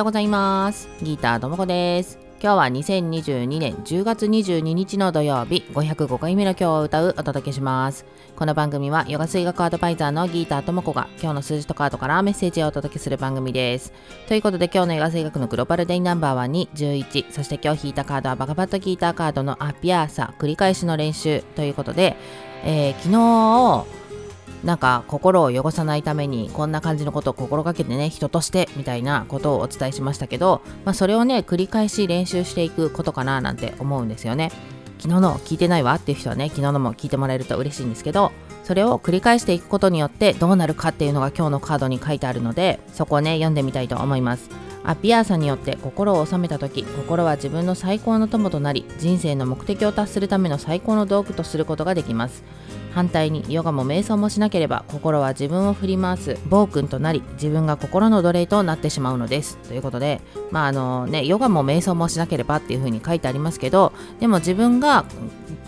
ようございます。ギターともこです。今日は2022年10月22日の土曜日505回目の今日を歌うお届けします。この番組はヨガ水学アドバイザーのギーターともこが今日の数字とカードからメッセージをお届けする番組です。ということで今日のヨガ水学のグローバルデイナンバーは2 11そして今日引いたカードはバカバットギーターカードのアピアーサ繰り返しの練習ということで、えー、昨日なんか心を汚さないためにこんな感じのことを心がけてね人としてみたいなことをお伝えしましたけど、まあ、それをね繰り返し練習していくことかななんて思うんですよね。昨日の聞いてないわっていう人はね昨日のも聞いてもらえると嬉しいんですけどそれを繰り返していくことによってどうなるかっていうのが今日のカードに書いてあるのでそこをね読んでみたいと思います。アピアーサによって心を収めた時心は自分の最高の友となり人生の目的を達するための最高の道具とすることができます。反対にヨガも瞑想もしなければ心は自分を振り回す暴君となり自分が心の奴隷となってしまうのです。ということでまああのねヨガも瞑想もしなければっていうふうに書いてありますけどでも自分が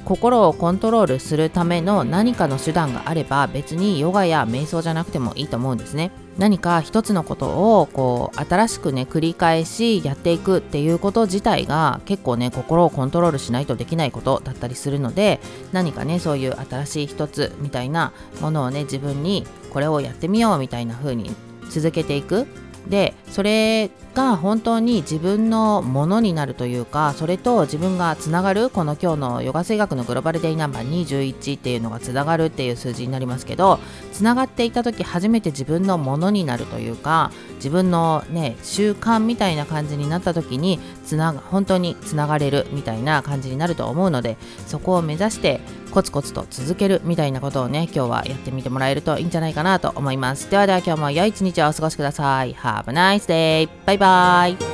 心をコントロールするための何かの手段があれば別にヨガや瞑想じゃなくてもいいと思うんですね。何か一つのことをこう新しくね繰り返しやっていくっていうこと自体が結構ね心をコントロールしないとできないことだったりするので何かねそういう新しい一つみたいなものをね自分にこれをやってみようみたいな風に続けていく。でそれが本当に自分のものになるというかそれと自分がつながるこの今日のヨガ水学のグローバルデイナンバー21っていうのがつながるっていう数字になりますけどつながっていた時初めて自分のものになるというか自分のね習慣みたいな感じになった時につなが本当につながれるみたいな感じになると思うのでそこを目指してコツコツと続けるみたいなことをね今日はやってみてもらえるといいんじゃないかなと思います。ではでは今日も良い一日をお過ごしください。Have a nice day! バイバイ